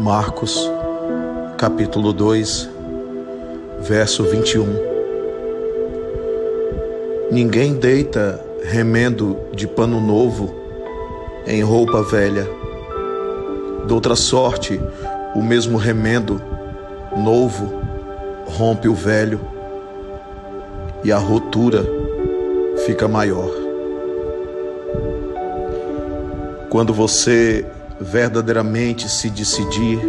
Marcos, capítulo 2, verso 21. Ninguém deita remendo de pano novo em roupa velha. Doutra sorte, o mesmo remendo novo rompe o velho e a rotura fica maior. Quando você verdadeiramente se decidir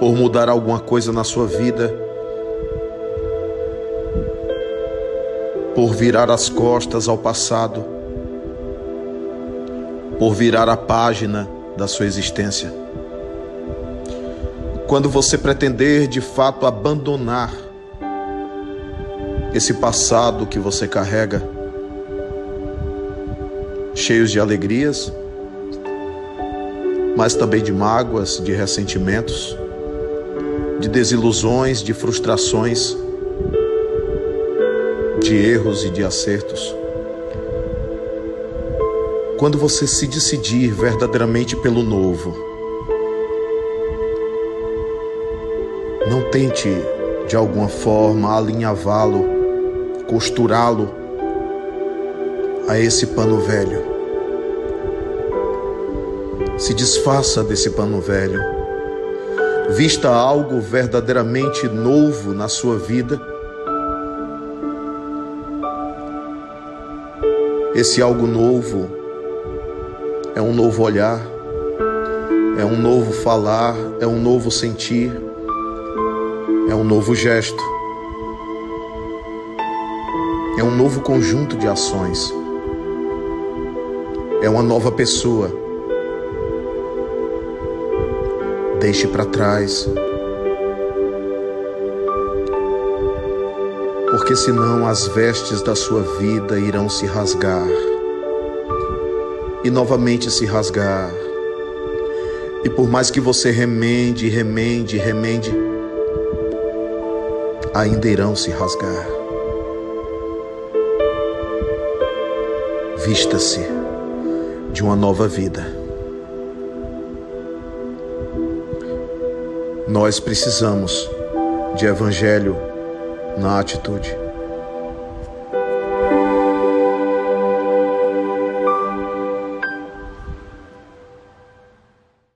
por mudar alguma coisa na sua vida, por virar as costas ao passado, por virar a página da sua existência. Quando você pretender de fato abandonar esse passado que você carrega, cheios de alegrias, mas também de mágoas, de ressentimentos, de desilusões, de frustrações, de erros e de acertos. Quando você se decidir verdadeiramente pelo novo, não tente de alguma forma alinhavá-lo, costurá-lo a esse pano velho. Se desfaça desse pano velho. Vista algo verdadeiramente novo na sua vida. Esse algo novo é um novo olhar, é um novo falar, é um novo sentir, é um novo gesto, é um novo conjunto de ações, é uma nova pessoa deixe para trás. Porque senão as vestes da sua vida irão se rasgar e novamente se rasgar. E por mais que você remende, remende, remende, ainda irão se rasgar. Vista-se de uma nova vida. Nós precisamos de evangelho na atitude.